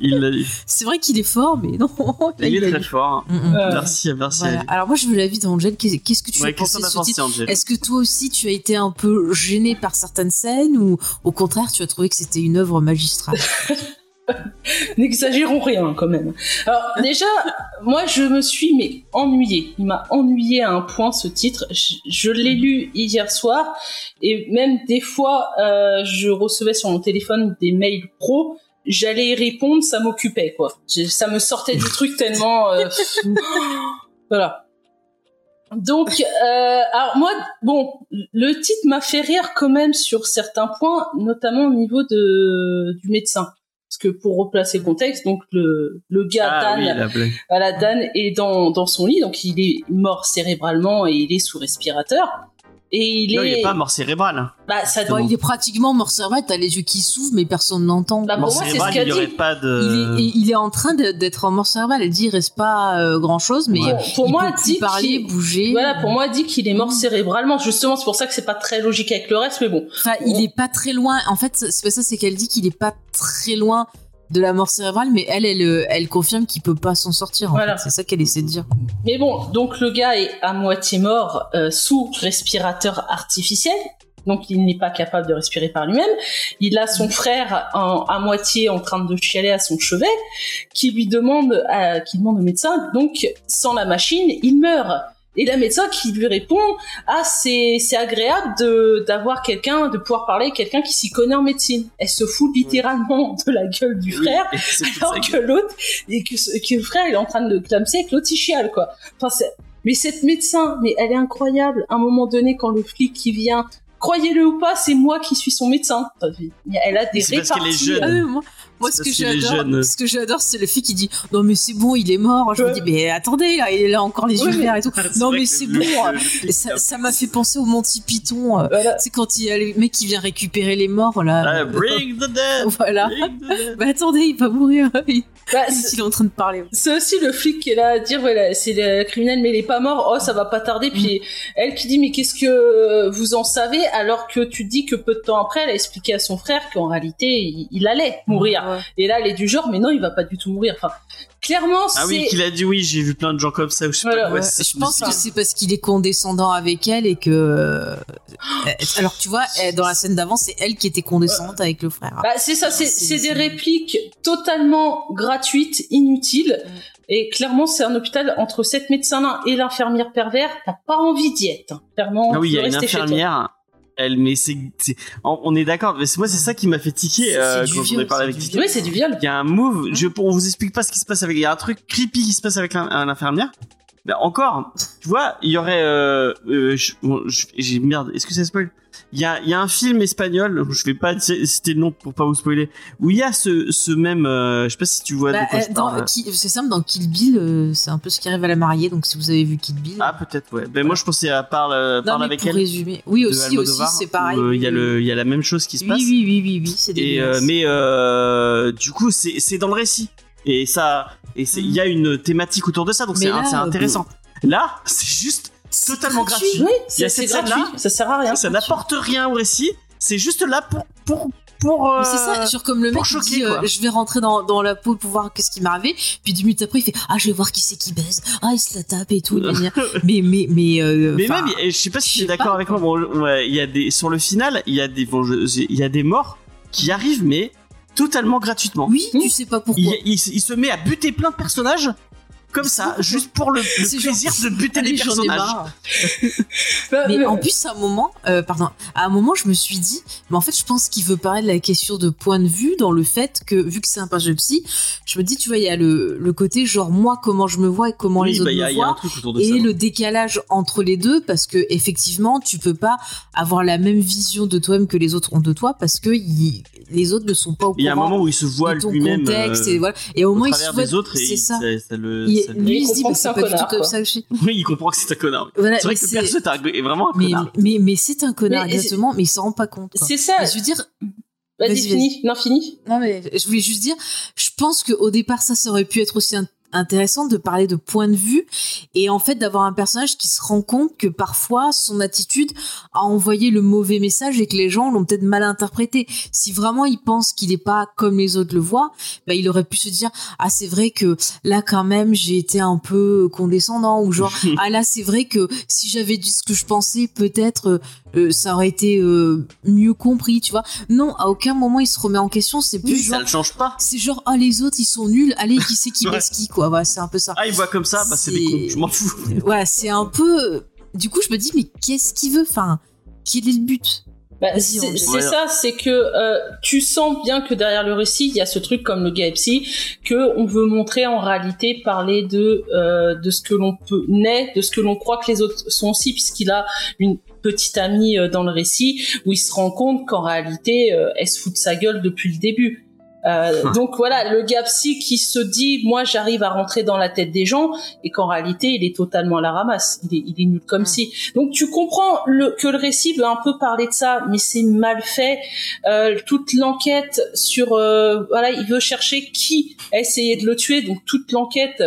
Il l'a lu. C'est vrai qu'il est fort, mais non. [LAUGHS] là, Il est très lu. fort. Mm, mm. Euh, Merci, merci Voilà. Alors moi, je veux l'avis d'Angèle. Qu'est- Qu'est-ce que tu Ouais, as pensé ce pensé, titre Est-ce que toi aussi, tu as été un peu gêné par certaines scènes ou au contraire, tu as trouvé que c'était une œuvre magistrale? [LAUGHS] [LAUGHS] N'exagérons rien quand même. Alors déjà, moi je me suis mais ennuyée. Il m'a ennuyé à un point ce titre. Je, l'ai lu hier soir et même des fois euh, je recevais sur mon téléphone des mails pro. J'allais y répondre, ça m'occupait quoi. Ça me sortait du truc tellement. euh, [LAUGHS] voilà. Donc, euh, alors moi, bon, le titre m'a fait rire quand même sur certains points, notamment au niveau de du médecin. Parce que pour replacer le contexte, donc le, le gars Ah Dan, oui, voilà, Dan est dans, dans son lit, donc il est mort cérébralement et il est sous respirateur. Et il Non, est, il est pas mort cérébral. bah ça il est pratiquement mort cérébral, t'as les yeux qui s'ouvrent, mais personne n'entend. Bah, Mort pour moi, c'est ce cérébral, qu'a il dit. pas est, et il est en train d'être en mort cérébrale. Elle dit il reste pas grand chose, mais Ouais. pour il moi, peut dit plus parler, qu'il- bouger. Voilà, pour moi, dit qu'il est mort cérébralement. Justement, c'est pour ça que c'est pas très logique avec le reste, mais bon. Enfin, il est pas très loin. En fait, c'est pas ça, c'est qu'elle dit qu'il est pas très loin de la mort cérébrale, mais elle, elle, euh, elle confirme qu'il peut pas s'en sortir. en Voilà. C'est ça qu'elle essaie de dire. Mais bon, donc le gars est à moitié mort euh, sous respirateur artificiel. Donc il n'est pas capable de respirer par lui-même. Il a son frère en- à moitié en train de chialer à son chevet, qui lui demande, à- qui demande au médecin, donc sans la machine, il meurt. Et la médecin qui lui répond, ah c'est c'est agréable de d'avoir quelqu'un, de pouvoir parler avec quelqu'un qui s'y connaît en médecine. Elle se fout littéralement de la gueule du frère [LAUGHS] alors que l'autre et que, que le frère il est en train de le clamser avec l'autre il chiale quoi. Enfin, c'est- mais cette médecin mais elle est incroyable. À un moment donné quand le flic qui vient croyez-le ou pas c'est moi qui suis son médecin elle a des C'est parce qu'elle est réparties jeune. Ah oui, moi, moi, C'est ce que parce qu'il est j'adore, jeune. ce que j'adore, c'est le fait qui dit non mais c'est bon, il est mort. Je me dis mais attendez, là, il est là encore les yeux Ouais, mais- verts et tout. [LAUGHS] Non mais c'est bon. le- hein. Et ça m'a fait penser au Monty Python. euh, voilà C'est quand il y a le mec qui vient récupérer les morts là. Ah, bring the dead. Voilà. Bring the dead. [LAUGHS] Bah attendez, il va mourir. [LAUGHS] Il Bah, c'est il est en train de parler. c'est aussi le flic qui est là à dire voilà c'est le criminel mais il est pas mort oh ça va pas tarder puis elle qui dit mais qu'est-ce que vous en savez? Alors que tu dis que peu de temps après elle a expliqué à son frère qu'en réalité il, il allait mourir Ouais. Et là, elle est du genre, mais non, il va pas du tout mourir. Enfin, clairement, Ah oui, qu'il a dit oui, j'ai vu plein de gens comme ça ou je sais Voilà, pas quoi. Ouais, c'est- je pense que c'est parce qu'il est condescendant avec elle et que. euh, [GASPS] Alors tu vois, dans la scène d'avant, c'est elle qui était condescendante avec le frère. Bah, c'est ça, c'est, des répliques totalement gratuites, inutiles. Et clairement, c'est un hôpital entre cette médecin-là et l'infirmière pervers. T'as pas envie d'y être. hein. Clairement, Ah oui, il y a une infirmière. Elle, mais c'est, on on est d'accord. Mais c'est moi, c'est ça qui m'a fait tiquer euh, quand on viol, est parlé avec du Titi. Oui, c'est du viol. Il y a un move. Je, on vous explique pas ce qui se passe avec. Il y a un truc creepy qui se passe avec l'in- l'infirmière. Ben encore, tu vois, il y aurait. Euh, euh, je- bon, je- j'ai merde. Est-ce que ça spoil? Il y a, il y a un film espagnol. Je vais pas citer le nom pour pas vous spoiler. Où il y a ce, ce même. euh, je sais pas si tu vois Bah, de euh, dans- qui- c'est simple, dans Kill Bill, c'est un peu ce qui arrive à la mariée. Donc si vous avez vu Kill Bill. Ah peut-être ouais. Ben moi je pensais à parle, non, parle mais avec pour elle. résumer. Oui, aussi, aussi, c'est pareil. oui, Il y a oui. le, il y a la même chose qui se Oui, passe. oui, oui, oui, oui, c'est Et euh, dégueulasse. mais du coup c'est c'est dans le récit et ça et il y a une thématique autour de ça donc c'est euh, intéressant. Là c'est juste totalement gratuit. Oui, Il y c'est, a c'est cette gratuit. scène-là. Ça sert à rien. ça n'apporte rien au récit. C'est juste là pour pour pour. C'est ça, euh, sur comme le mec choquer, dit, euh, je vais rentrer dans, dans la peau pour voir qu'est-ce qui m'est arrivé, puis deux minutes après il fait ah je vais voir qui c'est qui baise, ah il se la tape et tout, [LAUGHS] mais mais mais euh, Mais même, je sais pas si tu es d'accord avec moi. Bon, ouais, y a des sur le final, il y a des bon, il y a des morts qui arrivent, mais totalement gratuitement. oui tu sais pas pourquoi. Il, il- il se met à buter plein de personnages comme ça, juste pour le, le C'est genre, plaisir de buter Allez, ai personnages. Bah, Mais mais- en plus, à un moment, euh, pardon, à un moment, je me suis dit, mais en fait, je pense qu'il veut parler de la question de point de vue dans le fait que, vu que c'est un personnage psy, je me dis, tu vois, il y a le, le côté genre moi, comment je me vois et comment Oui, les bah, autres il y, a- me il y a un voient. truc autour de Et ça. le décalage entre les deux, parce que effectivement, tu peux pas avoir la même vision de toi-même que les autres ont de toi, parce que les autres ne sont pas au Il y a un courant moment où il se voit de ton lui-même contexte euh, et voilà. Et au moins, il se voit, des autres et c'est ça. ça le, Il- lui, il se dit, comprend bah, que c'est pas du tout comme quoi. ça que je suis. Oui, il comprend que c'est un connard. Voilà, C'est vrai que le c'est- perso est, vraiment un mais, connard. mais, mais c'est un connard, Mais- exactement, mais il s'en rend pas compte. quoi. c'est ça. Mais je veux dire, Vas-y, vas-y, fini. Non, fini. Non, mais je voulais juste dire, je pense qu'au départ, ça, ça aurait pu être aussi un- intéressant de parler de point de vue et en fait d'avoir un personnage qui se rend compte que parfois son attitude a envoyé le mauvais message et que les gens l'ont peut-être mal interprété. Si vraiment il pense qu'il n'est pas comme les autres le voient, bah, il aurait pu se dire ah c'est vrai que là quand même j'ai été un peu condescendant ou genre [LAUGHS] ah là c'est vrai que si j'avais dit ce que je pensais peut-être euh, euh, ça aurait été euh, mieux compris tu vois. Non à aucun moment il se remet en question. C'est plus Oui, genre ça le change pas. c'est genre ah les autres ils sont nuls. Allez qui c'est qui [LAUGHS] baisse qui quoi voilà c'est un peu ça Ah, il voit comme ça, bah c'est des cons, je m'en fous. voilà c'est un peu du coup je me dis mais qu'est-ce qu'il veut? Enfin quel est le but? Bah, c'est ça, c'est que euh, tu sens bien que derrière le récit, il y a ce truc comme le psy, que on veut montrer en réalité parler de euh, de ce que l'on peut naît, de ce que l'on croit que les autres sont aussi, puisqu'il a une petite amie euh, dans le récit où il se rend compte qu'en réalité, euh, elle se fout de sa gueule depuis le début. Euh, donc voilà, le gars psy qui se dit, moi j'arrive à rentrer dans la tête des gens, et qu'en réalité il est totalement à la ramasse, il est, il est nul comme Mm. si. Donc tu comprends le, que le récit veut un peu parler de ça, mais c'est mal fait. Euh, toute l'enquête sur, euh, voilà, il veut chercher qui a essayé de le tuer, donc toute l'enquête,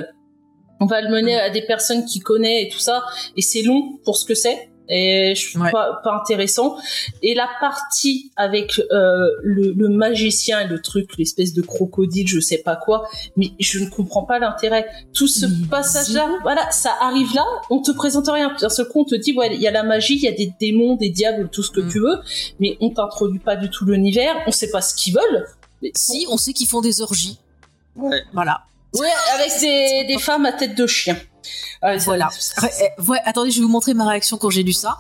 on va le mener à des personnes qui connaît et tout ça, et c'est long pour ce que c'est. Et je trouve Ouais. pas, pas intéressant. Et la partie avec euh, le, le magicien et le truc, l'espèce de crocodile, je sais pas quoi, mais je ne comprends pas l'intérêt. Tout ce passage-là, voilà, ça arrive là, on te présente rien. D'un seul coup, on te dit, ouais, il y a la magie, il y a des démons, des diables, tout ce que Mm. tu veux, mais on t'introduit pas du tout l'univers, on sait pas ce qu'ils veulent. Mais Si, on sait qu'ils font des orgies. Ouais. Voilà. Ouais, avec des, des femmes à tête de chien. Ouais, ça- Voilà. ça- eh, ouais, attendez, je vais vous montrer ma réaction quand j'ai lu ça.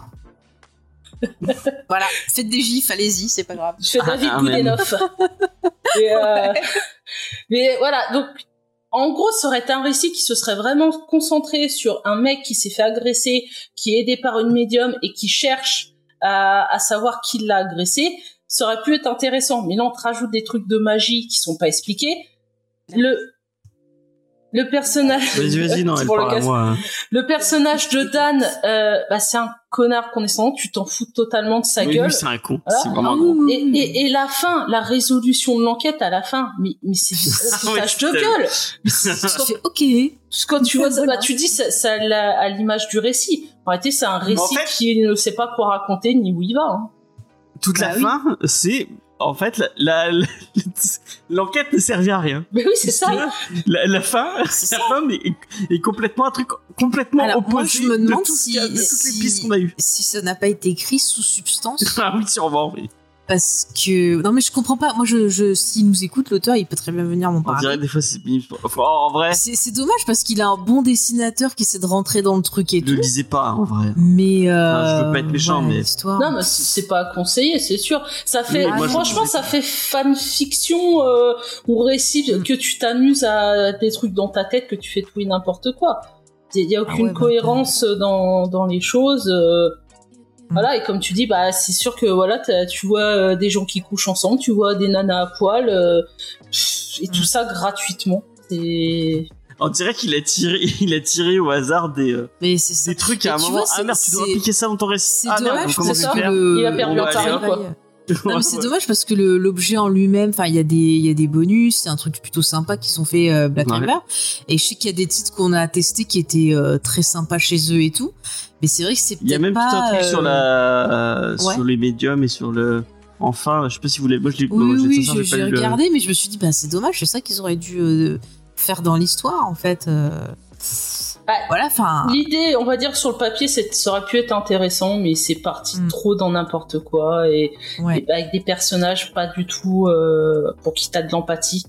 [LAUGHS] voilà, faites des gifs, allez-y, c'est pas grave. Je fais David Ah, même. Goudenoff. [LAUGHS] Euh, mais voilà, donc en gros, ça aurait été un récit qui se serait vraiment concentré sur un mec qui s'est fait agresser, qui est aidé par une médium et qui cherche à, à savoir qui l'a agressé. Ça aurait pu être intéressant, mais là on te rajoute des trucs de magie qui sont pas expliqués. Le le personnage. Vas-y, vas-y, non, C'est [LAUGHS] elle parle à moi. hein. Le personnage de Dan, euh, bah, c'est un connard condescendant. Tu t'en fous totalement de sa Oui, gueule. c'est un con. Voilà. C'est vraiment un con. Et, et, et la fin, la résolution de l'enquête à la fin, mais, mais c'est du [LAUGHS] ouais, foutage de c'est gueule. Fais [LAUGHS] ok. Quand tu vois bah, tu dis ça, ça à l'image du récit. En réalité, c'est un récit fait- qui ne sait pas quoi raconter ni où il va. hein. Toute Bah la oui. fin, c'est en fait la- la- la- l'enquête ne servait à rien. Mais oui, c'est ça. La, la fin, C'est [LAUGHS] la fin est, est complètement un truc complètement Alors, opposé moi, je me demande de, tout ce si- de toutes si- les pistes qu'on a eues. Si ça n'a pas été écrit sous substance, [LAUGHS] Ah oui, sûrement. Oui. Parce que non mais je comprends pas. Moi, je, je s'il nous écoute, l'auteur, il peut très bien venir m'en On parler. dirait des fois c'est enfin, en vrai, C'est c'est dommage parce qu'il a un bon dessinateur qui essaie de rentrer dans le truc et je le tout. lisais pas en vrai. Mais euh, Enfin, je veux pas être méchant, mais- Non, mais c'est pas à conseiller, c'est sûr. Ça fait, moi, franchement, ça fait fanfiction euh, ou récit que tu t'amuses à des trucs dans ta tête que tu fais tout et n'importe quoi. Il y a aucune ouais, bah, cohérence dans, dans les choses. euh. Voilà, et comme tu dis, bah c'est sûr que voilà, tu vois euh, des gens qui couchent ensemble, tu vois des nanas à poil, euh, et tout Mm. ça gratuitement. C'est On dirait qu'il a tiré, [LAUGHS] il a tiré au hasard des, euh, Mais ça. des trucs Et à un tu moment. vois, ah merde, tu dois appliquer ça dans ton récit. C'est Ah merde, dommage comment faire le... Il a perdu un quoi. [LAUGHS] Non, mais c'est Ouais. dommage parce que l'objet en lui-même, enfin, il y a des, il y a des bonus, c'est un truc plutôt sympa qui sont faits euh, Black Ouais. River. Et je sais qu'il y a des titres qu'on a testés qui étaient euh, très sympas chez eux et tout. Mais c'est vrai que c'est Il y a même pas. tout un truc euh, sur la, euh, ouais. sur les médiums et sur le. Enfin, je sais pas si vous l'avez. Moi, je l'ai. Oui, j'ai- oui, j'ai lu le- regardé, mais je me suis dit, bah, c'est dommage, c'est ça qu'ils auraient dû euh, faire dans l'histoire, en fait. euh. Bah, Voilà, enfin. L'idée, on va dire sur le papier, c'est- ça aurait pu être intéressant, mais c'est parti Mm. trop dans n'importe quoi et, Ouais. et avec des personnages pas du tout euh, pour qui t'as de l'empathie.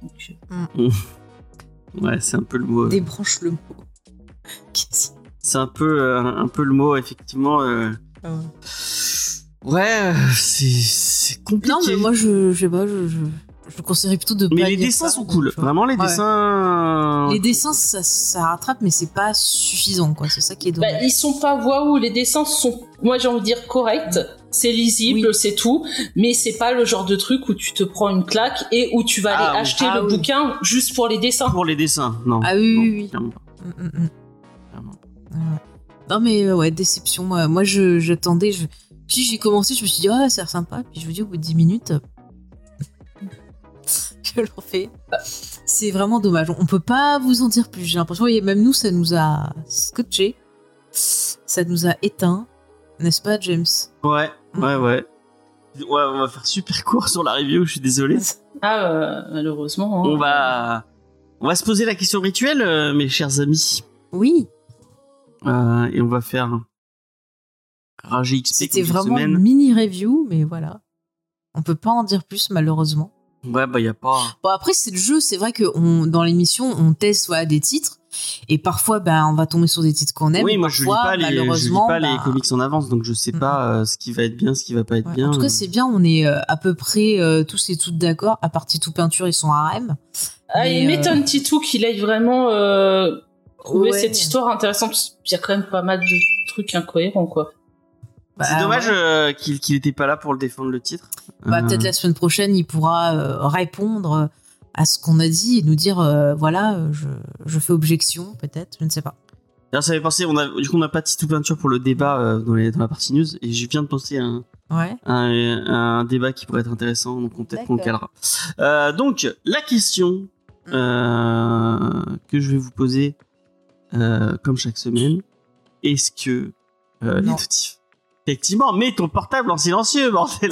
Donc, euh, [LAUGHS] Ouais, c'est un peu le mot. Débranche le mot. [LAUGHS] Qu'est-ce- C'est un peu, euh, un peu le mot, effectivement. euh. Ah Ouais, euh, c'est compliqué. Non, mais moi, je, je sais pas, je, je, je conseillerais plutôt de Mais pas les dessins ça, sont cool. Vraiment, les Ouais. dessins. Les dessins, ça, ça rattrape, mais c'est pas suffisant, quoi. C'est ça qui est bah, dommage. ils sont pas waouh, les dessins sont, moi j'ai envie de dire corrects, c'est lisible, Oui. c'est tout, mais c'est pas le genre de truc où tu te prends une claque et où tu vas aller Ah, oui. acheter Ah, le oui. bouquin juste pour les dessins. Pour les dessins, non. Ah oui, Non, oui, oui. Non, mais euh, ouais, déception. Moi, moi je, j'attendais. Je... Puis j'ai commencé, je me suis dit, ah, ça a l'air sympa. Puis je vous dis, au bout de 10 minutes, [LAUGHS] je le refais. C'est vraiment dommage. On peut pas vous en dire plus. J'ai l'impression, et même nous, ça nous a scotché. Ça nous a éteint. N'est-ce pas, James? Ouais, Mm. ouais, ouais. Ouais, on va faire super court sur la review, je suis désolé. Ah, euh, malheureusement. hein. On va, on va se poser la question rituelle, euh, mes chers amis. Oui, Euh, et on va faire Rager XP c'était vraiment semaine. une mini review, mais voilà. On peut pas en dire plus, malheureusement. Ouais, bah y a pas. Bon après c'est le jeu, c'est vrai que on, dans l'émission on teste voilà, des titres et parfois ben on va tomber sur des titres qu'on aime. oui, moi je lis pas les, je lis pas les ben, comics en avance, donc je sais Mm. pas euh, ce qui va être bien, ce qui va pas être ouais, bien. En tout cas c'est bien, on est euh, à peu près euh, tous et toutes d'accord, à part tout peinture et son harem. Ah, Mais, il euh, m'étonne Titou qu'il aille vraiment euh, trouver Ouais. cette histoire intéressante. parce qu'il y a quand même pas mal de trucs incohérents, quoi. Bah, C'est dommage euh, qu'il qu'il était pas là pour le défendre le titre. Bah, Euh, Peut-être la semaine prochaine, il pourra euh, répondre à ce qu'on a dit et nous dire euh, voilà, euh, je, je fais objection, peut-être, je ne sais pas. D'ailleurs, ça fait penser, on a, du coup, on n'a pas Titou Peinture pour le débat euh, dans, les- dans la partie news, et je viens de penser à un, Ouais. un, un débat qui pourrait être intéressant, donc on- peut-être qu'on le calera. Euh, donc, la question euh, que je vais vous poser, euh, comme chaque semaine, est-ce que euh, les Effectivement, mets ton portable en silencieux, bordel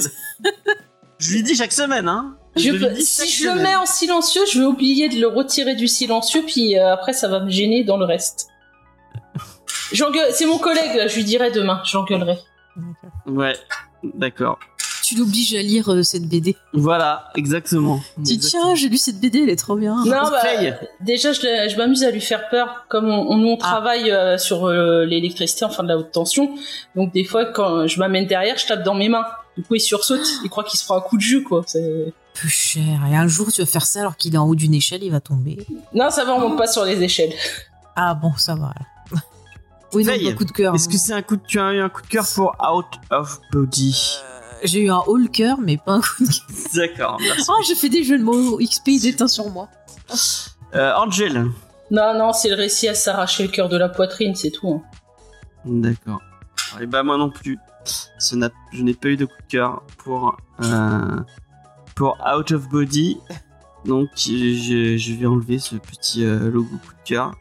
[LAUGHS] Je lui dis chaque semaine, hein Je peux- si je le mets en silencieux, je vais oublier de le retirer du silencieux, puis euh, après ça va me gêner dans le reste. [LAUGHS] J'engueule, c'est mon collègue là, je lui dirai demain, j'engueulerai. Ouais, d'accord. Tu l'obliges à lire euh, cette BD. Voilà, exactement. Tu dis, tiens, j'ai lu cette BD, elle est trop bien. Non, bah, déjà je, je m'amuse à lui faire peur, comme on, on, on travaille euh, sur euh, l'électricité, enfin de la haute tension, donc des fois quand je m'amène derrière, je tape dans mes mains. Du coup il sursaute, il croit qu'il se prend un coup de jus quoi. C'est- Plus cher. Et un jour, tu vas faire ça alors qu'il est en haut d'une échelle, il va tomber. Non, ça va, on monte pas sur les échelles. Ah bon, ça va. Oui, non, pas coup de cœur. Est-ce que c'est un coup de, tu as eu un coup de cœur pour Out of Body? J'ai eu un haut cœur, mais pas un coup de cœur. [LAUGHS] D'accord, merci. Oh, j'ai fait des jeux de mots XP, déteint sur moi. Euh, Angel. Non, non, c'est le récit à s'arracher le cœur de la poitrine, c'est tout. hein. D'accord. Et bah moi non plus. Ce n'a- je n'ai pas eu de coup de cœur pour euh, pour Out of Body. Donc je, je vais enlever ce petit euh, logo coup de cœur.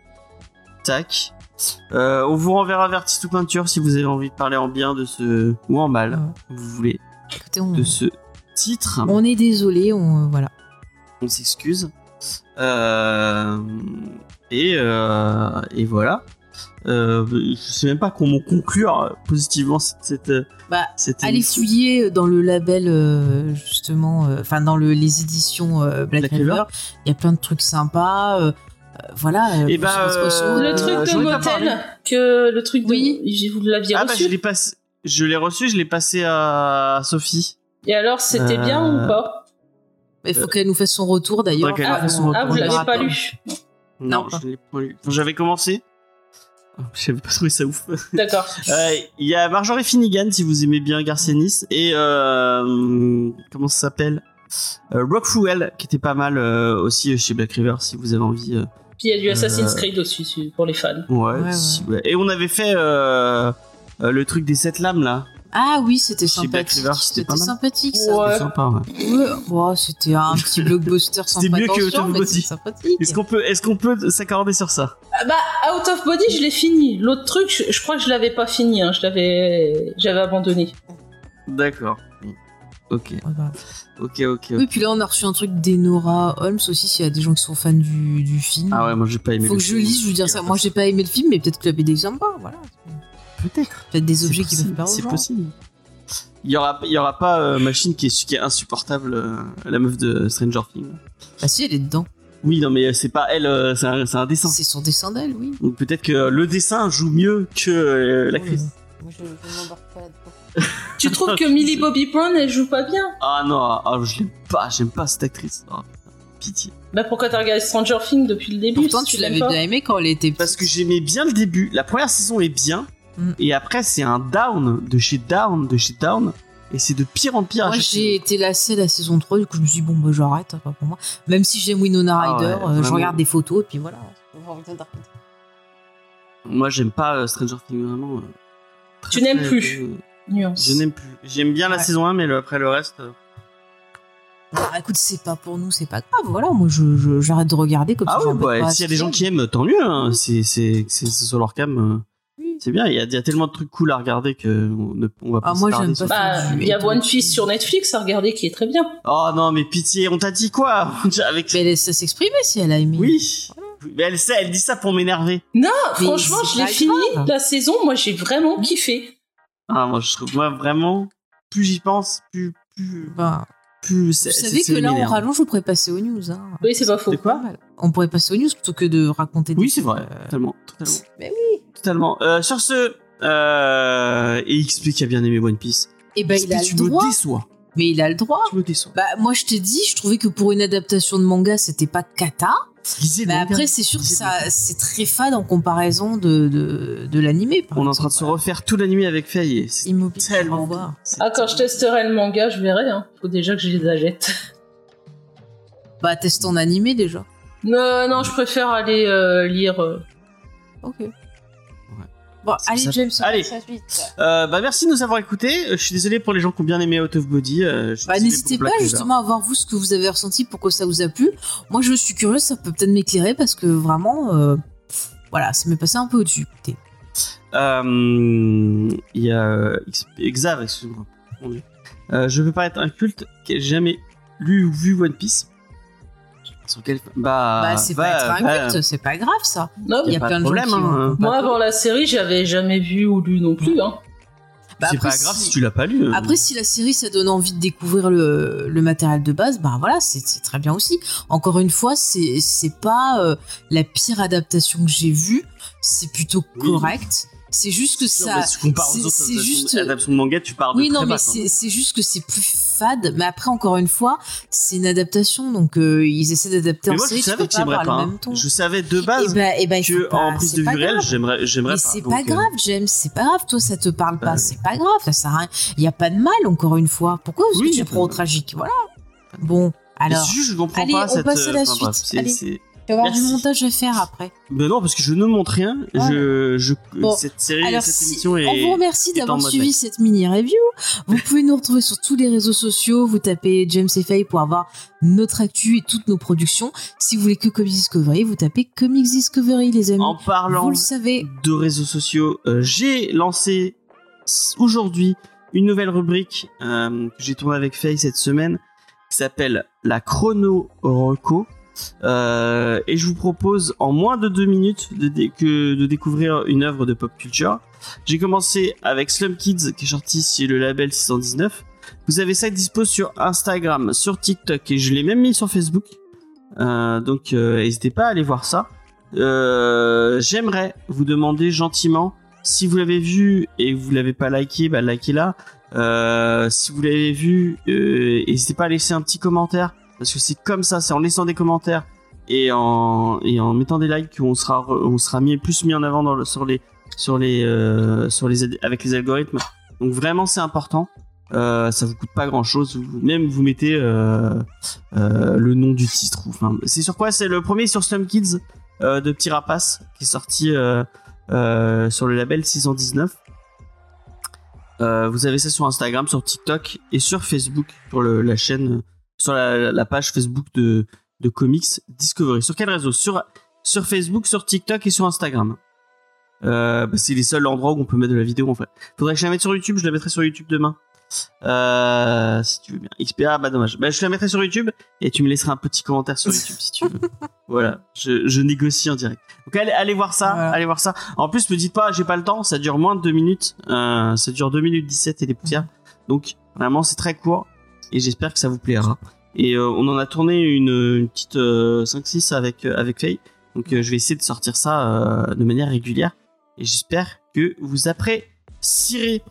Tac. Euh, on vous renverra vers Titou Peinture si vous avez envie de parler en bien de ce ou en mal, Ouais. vous voulez, Écoutez, on, de ce titre. on est désolé, on euh, voilà. on s'excuse. Euh, et, euh, et voilà. Euh, je sais même pas comment conclure positivement cette, Bah, cette Allez fouiller dans le label euh, justement, euh, enfin dans le, les éditions Black, Black. River. Il y a plein de trucs sympas. Euh, voilà. euh, Eh bah, ressourcer. Le Euh, truc de motel, que le truc de. Oui. J'ai- Vous l'aviez Ah bah reçu. je l'ai passé, je l'ai reçu, je l'ai passé à Sophie. Et alors, c'était Euh, bien ou pas Il faut qu'elle nous fasse son retour d'ailleurs. Ah, Ah, vous l'avez verra pas lu Non, Non, pas. je l'ai pas lu. J'avais commencé. J'avais pas trouvé ça ouf. D'accord. [LAUGHS] Euh, Il y a Marjorie Finnegan si vous aimez bien Garcenis et euh, comment ça s'appelle? Euh, Rock Fuel qui était pas mal euh, aussi chez Black River si vous avez envie. Puis il y a du Assassin's Euh, Creed aussi pour les fans. Ouais, Ouais, si- ouais. Et on avait fait euh, euh, le truc des sept lames là. Ah oui, c'était sympathique. C'était sympathique ça. Ouais. C'était sympa. Ouais. Ouais, c'était un petit blockbuster sans C'était mieux que Out of Body. Est-ce qu'on peut, est-ce qu'on peut s'accorder sur ça? Ah bah, Out of Body, je l'ai fini. L'autre truc, je, je crois que je l'avais pas fini. Hein. Je l'avais, j'avais abandonné. D'accord. Ok, ok, ok. Oui, puis là on a reçu un truc d'Enora Holmes aussi, s'il y a des gens qui sont fans du, du film. Ah ouais, moi j'ai pas aimé. Faut le que je lise, je veux dire ça. Moi j'ai pas aimé le film, mais peut-être que la BD est sympa, voilà. Peut-être. Peut-être des objets qui peuvent aux C'est possible. Il y aura, il y aura pas euh, machine qui est, qui est insupportable, euh, la meuf de Stranger Things. Bah si, elle est dedans. Oui, non, mais c'est pas elle, euh, c'est un, dessin. C'est son dessin d'elle, oui. Donc peut-être que le dessin joue mieux que euh, l'actrice. Moi je, je m'embarque pas là-dedans. Tu trouves que Millie [LAUGHS] Bobby Brown, elle joue pas bien? Ah non, ah, je l'aime pas, j'aime pas cette actrice. Putain, pitié. Bah pourquoi t'as regardé Stranger Things depuis le début Pourtant, si tu l'avais bien aimé quand elle était. Parce que j'aimais bien le début. La première saison est bien. Mm. Et après, c'est un down de chez down, de chez down. Et c'est de pire en pire. à Moi, j'ai été lassée la saison 3, du coup, je me suis dit, bon, bah, j'arrête, pas pour moi. Même si j'aime Winona Ah Ryder, ouais, euh, je regarde des photos, et puis voilà. Moi, j'aime pas euh, Stranger Things vraiment. euh, très, Tu n'aimes plus. euh, Nuance. Je n'aime plus. J'aime bien la Ouais. saison 1, mais le- après le reste. Ah, écoute, c'est pas pour nous, c'est pas grave. Voilà, moi, je, je- j'arrête de regarder comme Ah ça. ouais, bah, pas s'il y a des gens qui aiment, tant mieux. Hein. C'est, c'est, c'est, c'est sur leur cam. euh, Oui. C'est bien. Il y, a, il y a tellement de trucs cool à regarder que on, ne- on va pas Ah, se moi, j'aime pas Bah, il y a One Piece sur Netflix à regarder qui est très bien. Oh non, mais pitié, on t'a dit quoi? [LAUGHS] Avec... Mais elle laisse s'exprimer si elle a aimé. Oui. Mais elle sait, elle dit ça pour m'énerver. Non, Mais franchement, je l'ai fini grave. la saison. Moi, j'ai vraiment kiffé. Ah, moi, je trouve, moi, vraiment, plus j'y pense, plus, plus, Bah, plus vous savez que là, on rallonge, on pourrait passer aux news. Hein. Oui, c'est pas faux. Quoi? On pourrait passer aux news plutôt que de raconter des Oui, c'est vrai. euh, Totalement, totalement. Mais Totalement. Euh, sur ce, euh, et XP qui a bien aimé One Piece. Et ben, XP, il a tu le droit. me déçois. mais il a le droit. Tu me déçois. Bah moi je t'ai dit, je trouvais que pour une adaptation de manga c'était pas cata. Lisez manga. après c'est sûr que ça c'est très fade en comparaison de de, de l'animé. On est en train de se refaire tout l'animé avec Faye. et C'est tellement. C'est Ah, quand je testerai le manga, je verrai. Hein. Faut déjà que je les achète. Bah teste en animé déjà. Non, non, je préfère aller euh, lire. euh. Ok. Bon, allez ça. James, on Allez. passe à la suite. Euh, bah merci de nous avoir écoutés. Euh, Je suis désolé pour les gens qui ont bien aimé Out of Body. euh, Bah n'hésitez pour pas justement à voir vous ce que vous avez ressenti, pourquoi ça vous a plu. Moi je suis curieuse, ça peut peut-être m'éclairer parce que vraiment, euh, voilà, ça m'est passé un peu au-dessus. Euh, Il y a Xav, excuse-moi. Euh, je veux pas être un culte qui a jamais lu ou vu One Piece. Sur quel... Bah, bah c'est pas être un culte, c'est pas grave ça. Non, Il y y a plein de de gens problème. qui hein. moi avant la série, j'avais jamais vu ou lu non plus. Hein. Bah, c'est après, pas grave si- si tu l'as pas lu. hein. Après, si la série, ça donne envie de découvrir le, le matériel de base, bah voilà, c'est c'est très bien aussi. Encore une fois, c'est c'est pas euh, la pire adaptation que j'ai vue, c'est plutôt Oui. correct. C'est juste que ça. mais c'est- juste- adaptations de manga, tu pars de Oui, très non, mais c'est même. c'est juste que c'est plus fade. Mais après, encore une fois, c'est une adaptation, donc euh, ils essaient d'adapter en moi, je série. tu savais que j'aimerais pas. même hein. Je savais de Et base bah, et bah, que pas- en prise de pas vue réelle, grave. j'aimerais, j'aimerais Mais pas. c'est pas euh, grave, James, c'est pas grave. Toi, ça te parle pas, Euh. c'est pas grave, ça sert à rien. Il y a pas de mal, encore une fois. Pourquoi est-ce que tu pas prends au tragique? Voilà. Bon, alors. je comprends Allez, pas on cette. passe à la suite. Tu vas avoir du montage à faire après. Ben non, parce que je ne montre rien. Je, je, Bon, cette série, Alors, cette si, émission est. on vous remercie d'avoir suivi cette mini review. Vous [LAUGHS] pouvez nous retrouver sur tous les réseaux sociaux. Vous tapez James et Faye pour avoir notre actu et toutes nos productions. Si vous voulez que Comics Discovery, vous tapez Comics Discovery, les amis. En parlant Vous le savez. de réseaux sociaux, euh, j'ai lancé aujourd'hui une nouvelle rubrique euh, que j'ai tournée avec Faye cette semaine qui s'appelle la chrono reco. Euh, et je vous propose en moins de deux minutes de, découvrir une œuvre de pop culture. J'ai commencé avec Slum Kids qui est sorti sur le label 619. Vous avez ça dispo sur Instagram, sur TikTok et je l'ai même mis sur Facebook. Euh, donc euh, n'hésitez pas à aller voir ça. J'aimerais vous demander gentiment si vous l'avez vu et que vous l'avez pas liké, bah likez-la. Si vous l'avez vu, n'hésitez pas à laisser un petit commentaire parce que c'est comme ça, c'est en laissant des commentaires et en et en mettant des likes qu'on sera on sera mis plus mis en avant sur les sur les euh, sur les avec les algorithmes. Donc vraiment c'est important. Euh, ça vous coûte pas grand chose. Même vous mettez euh, euh, le nom du titre. Enfin, c'est sur quoi? C'est le premier sur Slum Kids de Petit Rapace qui est sorti sur le label 619. Euh, vous avez ça sur Instagram, sur TikTok et sur Facebook, le- la chaîne, sur la, la page Facebook de, de Comics Discovery. Sur quel réseau? Sur, sur Facebook, sur TikTok et sur Instagram. Euh, bah, c'est les seuls endroits où on peut mettre de la vidéo en fait. Faudrait que je la mette sur YouTube, je la mettrai sur YouTube demain. Euh, si tu veux bien. XPA, bah dommage. Bah, je la mettrai sur YouTube et tu me laisseras un petit commentaire sur YouTube si tu veux. [LAUGHS] voilà, je, je négocie en direct. Donc allez, allez voir ça, Voilà. allez voir ça. En plus, me dites pas, j'ai pas le temps, ça dure moins de 2 minutes. Euh, ça dure 2 minutes 17 et des poussières. Donc vraiment, c'est très court et j'espère que ça vous plaira. Et euh, on en a tourné une, une petite euh, 5-6 avec, euh, avec Faye. Donc euh, je vais essayer de sortir ça euh, de manière régulière. Et j'espère que vous apprécierez.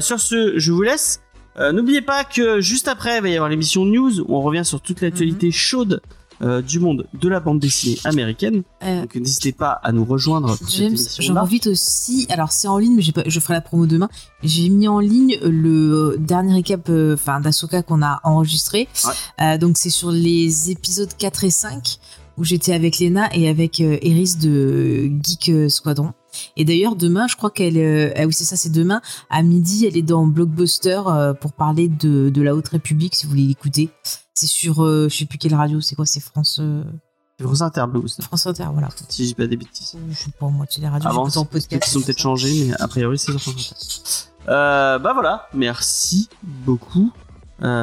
Sur ce, je vous laisse. N'oubliez pas que juste après, il va y avoir l'émission News où on revient sur toute l'actualité chaude euh, du monde de la bande dessinée américaine. Euh, Donc n'hésitez pas à nous rejoindre pour James, j'en invite aussi. Alors, c'est en ligne, mais pas, je ferai la promo demain. J'ai mis en ligne le dernier récap euh, enfin, d'Asoka qu'on a enregistré. Euh, donc, c'est sur les épisodes 4 et 5 où j'étais avec Lena et avec euh, Eris de Geek euh, Squadron. Et d'ailleurs, demain, je crois qu'elle. euh, ah oui, c'est ça, c'est demain. À midi, elle est dans Blockbuster euh, pour parler de, de la Haute République, si vous voulez l'écouter. C'est sur, euh, je sais plus quelle radio, c'est quoi C'est France, euh, France Inter, Blockbuster, France Inter, voilà. si dis pas des bêtises. Je sais pas, moi, c'est les radios, Avant, en podcast. qu'ils ont peut-être changé, mais a priori, c'est sur France Inter. Euh, bah voilà, merci beaucoup.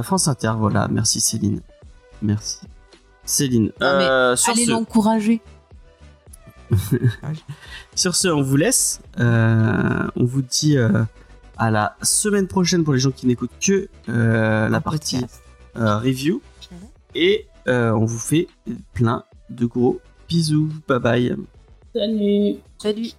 France Inter, voilà, merci Céline. Merci. Céline. mais Euh, sur, Allez ce, l'encourager. [LAUGHS] sur ce, on vous laisse. Euh, on vous dit euh, à la semaine prochaine pour les gens qui n'écoutent que euh, la partie euh, review. Et euh, on vous fait plein de gros bisous. Bye bye. Salut. Salut.